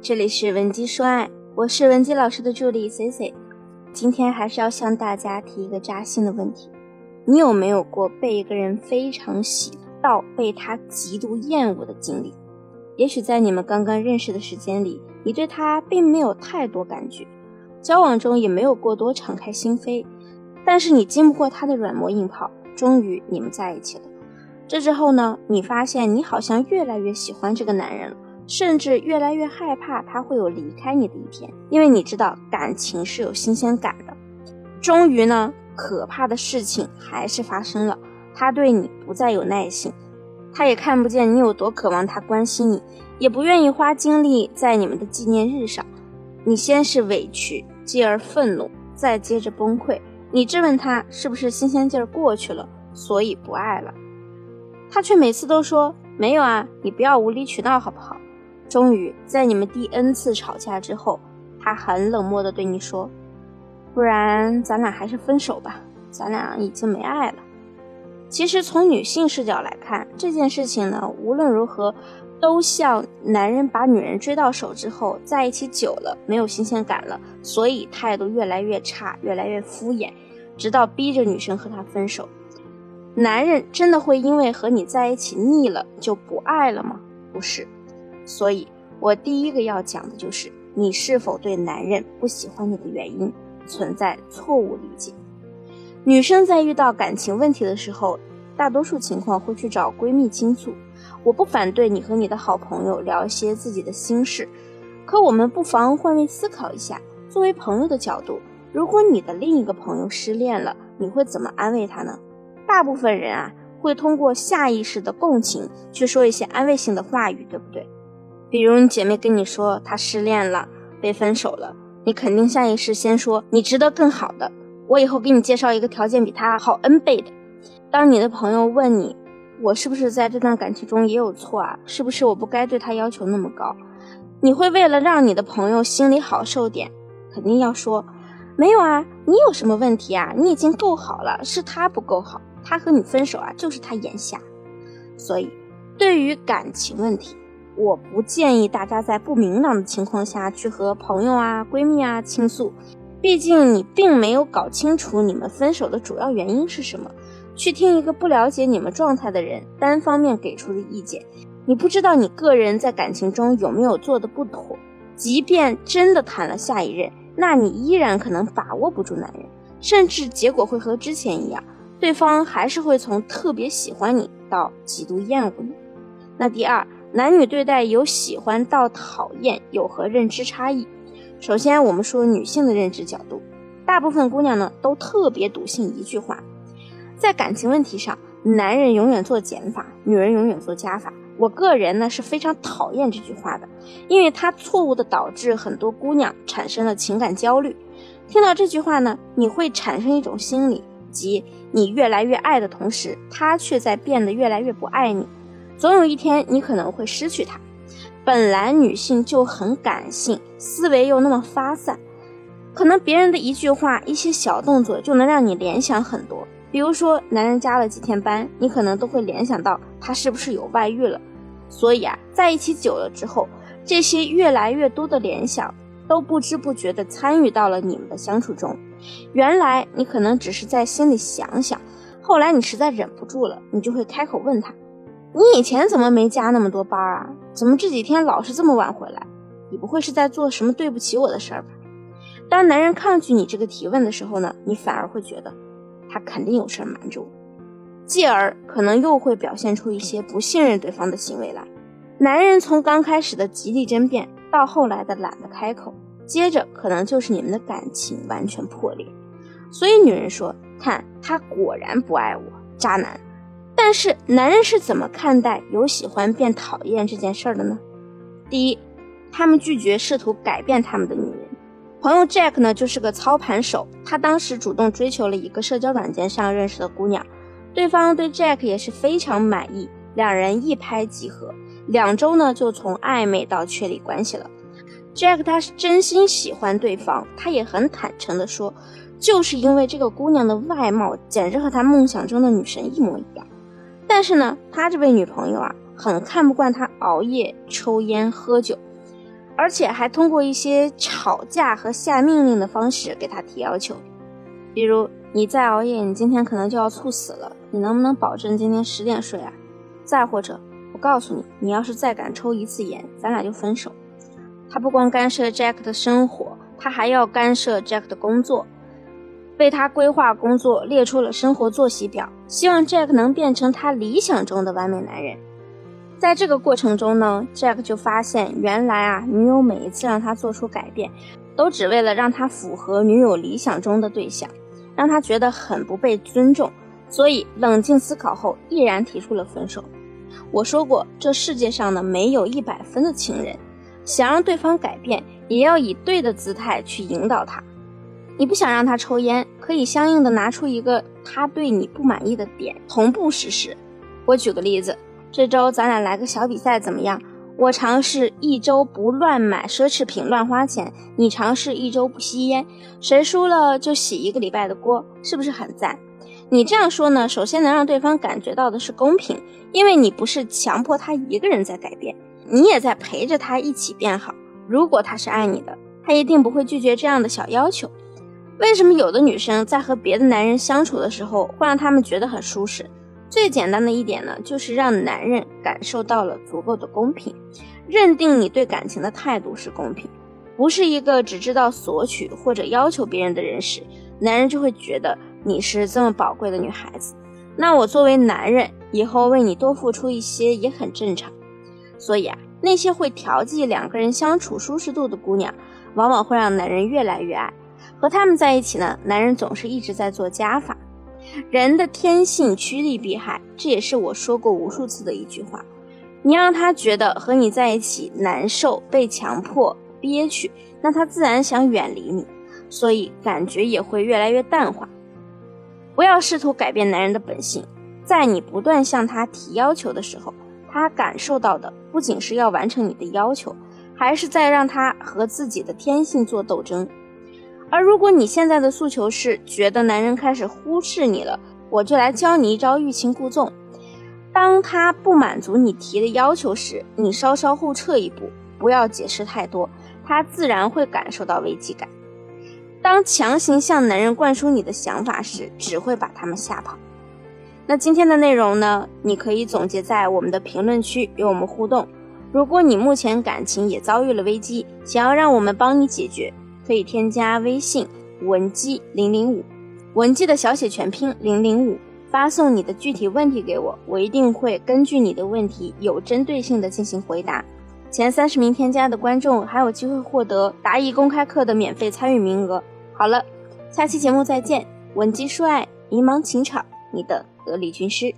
这里是文姬说爱，我是文姬老师的助理 C C。今天还是要向大家提一个扎心的问题：你有没有过被一个人非常喜到被他极度厌恶的经历？也许在你们刚刚认识的时间里，你对他并没有太多感觉，交往中也没有过多敞开心扉，但是你经不过他的软磨硬泡，终于你们在一起了。这之后呢，你发现你好像越来越喜欢这个男人了。甚至越来越害怕他会有离开你的一天，因为你知道感情是有新鲜感的。终于呢，可怕的事情还是发生了，他对你不再有耐心，他也看不见你有多渴望他关心你，也不愿意花精力在你们的纪念日上。你先是委屈，继而愤怒，再接着崩溃。你质问他是不是新鲜劲儿过去了，所以不爱了。他却每次都说没有啊，你不要无理取闹好不好？终于在你们第 N 次吵架之后，他很冷漠地对你说：“不然咱俩还是分手吧，咱俩已经没爱了。”其实从女性视角来看，这件事情呢，无论如何都像男人把女人追到手之后，在一起久了没有新鲜感了，所以态度越来越差，越来越敷衍，直到逼着女生和他分手。男人真的会因为和你在一起腻了就不爱了吗？不是。所以，我第一个要讲的就是你是否对男人不喜欢你的原因存在错误理解。女生在遇到感情问题的时候，大多数情况会去找闺蜜倾诉。我不反对你和你的好朋友聊一些自己的心事，可我们不妨换位思考一下，作为朋友的角度，如果你的另一个朋友失恋了，你会怎么安慰他呢？大部分人啊，会通过下意识的共情去说一些安慰性的话语，对不对？比如你姐妹跟你说她失恋了，被分手了，你肯定下意识先说你值得更好的，我以后给你介绍一个条件比他好 N 倍的。当你的朋友问你，我是不是在这段感情中也有错啊？是不是我不该对他要求那么高？你会为了让你的朋友心里好受点，肯定要说没有啊，你有什么问题啊？你已经够好了，是他不够好，他和你分手啊，就是他眼瞎。所以，对于感情问题。我不建议大家在不明朗的情况下去和朋友啊、闺蜜啊倾诉，毕竟你并没有搞清楚你们分手的主要原因是什么。去听一个不了解你们状态的人单方面给出的意见，你不知道你个人在感情中有没有做的不妥。即便真的谈了下一任，那你依然可能把握不住男人，甚至结果会和之前一样，对方还是会从特别喜欢你到极度厌恶你。那第二。男女对待由喜欢到讨厌有何认知差异？首先，我们说女性的认知角度，大部分姑娘呢都特别笃信一句话，在感情问题上，男人永远做减法，女人永远做加法。我个人呢是非常讨厌这句话的，因为它错误的导致很多姑娘产生了情感焦虑。听到这句话呢，你会产生一种心理，即你越来越爱的同时，他却在变得越来越不爱你。总有一天，你可能会失去他。本来女性就很感性，思维又那么发散，可能别人的一句话、一些小动作就能让你联想很多。比如说，男人加了几天班，你可能都会联想到他是不是有外遇了。所以啊，在一起久了之后，这些越来越多的联想都不知不觉地参与到了你们的相处中。原来你可能只是在心里想想，后来你实在忍不住了，你就会开口问他。你以前怎么没加那么多班啊？怎么这几天老是这么晚回来？你不会是在做什么对不起我的事儿吧？当男人抗拒你这个提问的时候呢，你反而会觉得他肯定有事儿瞒着我，继而可能又会表现出一些不信任对方的行为来。男人从刚开始的极力争辩，到后来的懒得开口，接着可能就是你们的感情完全破裂。所以女人说：“看他果然不爱我，渣男。”但是男人是怎么看待由喜欢变讨厌这件事儿的呢？第一，他们拒绝试图改变他们的女人。朋友 Jack 呢，就是个操盘手。他当时主动追求了一个社交软件上认识的姑娘，对方对 Jack 也是非常满意，两人一拍即合，两周呢就从暧昧到确立关系了。Jack 他是真心喜欢对方，他也很坦诚的说，就是因为这个姑娘的外貌简直和他梦想中的女神一模一样。但是呢，他这位女朋友啊，很看不惯他熬夜、抽烟、喝酒。而且还通过一些吵架和下命令的方式给他提要求，比如你再熬夜，你今天可能就要猝死了，你能不能保证今天十点睡啊？再或者，我告诉你，你要是再敢抽一次烟，咱俩就分手。他不光干涉 Jack 的生活，他还要干涉 Jack 的工作，为他规划工作，列出了生活作息表，希望 Jack 能变成他理想中的完美男人。在这个过程中呢，Jack 就发现，原来啊，女友每一次让他做出改变，都只为了让他符合女友理想中的对象，让他觉得很不被尊重，所以冷静思考后，毅然提出了分手。我说过，这世界上呢，没有一百分的情人。想让对方改变，也要以对的姿态去引导他。你不想让他抽烟，可以相应的拿出一个他对你不满意的点，同步实施。我举个例子，这周咱俩来个小比赛怎么样？我尝试一周不乱买奢侈品、乱花钱，你尝试一周不吸烟，谁输了就洗一个礼拜的锅，是不是很赞？你这样说呢，首先能让对方感觉到的是公平，因为你不是强迫他一个人在改变。你也在陪着他一起变好。如果他是爱你的，他一定不会拒绝这样的小要求。为什么有的女生在和别的男人相处的时候会让他们觉得很舒适？最简单的一点呢，就是让男人感受到了足够的公平，认定你对感情的态度是公平，不是一个只知道索取或者要求别人的人时，男人就会觉得你是这么宝贵的女孩子。那我作为男人，以后为你多付出一些也很正常。所以啊，那些会调剂两个人相处舒适度的姑娘，往往会让男人越来越爱。和他们在一起呢，男人总是一直在做加法。人的天性趋利避害，这也是我说过无数次的一句话。你让他觉得和你在一起难受、被强迫、憋屈，那他自然想远离你，所以感觉也会越来越淡化。不要试图改变男人的本性，在你不断向他提要求的时候。他感受到的不仅是要完成你的要求，还是在让他和自己的天性做斗争。而如果你现在的诉求是觉得男人开始忽视你了，我就来教你一招欲擒故纵。当他不满足你提的要求时，你稍稍后撤一步，不要解释太多，他自然会感受到危机感。当强行向男人灌输你的想法时，只会把他们吓跑。那今天的内容呢？你可以总结在我们的评论区与我们互动。如果你目前感情也遭遇了危机，想要让我们帮你解决，可以添加微信文姬零零五，文姬的小写全拼零零五，发送你的具体问题给我，我一定会根据你的问题有针对性的进行回答。前三十名添加的观众还有机会获得答疑公开课的免费参与名额。好了，下期节目再见，文姬说爱，迷茫情场，你的。得力军师。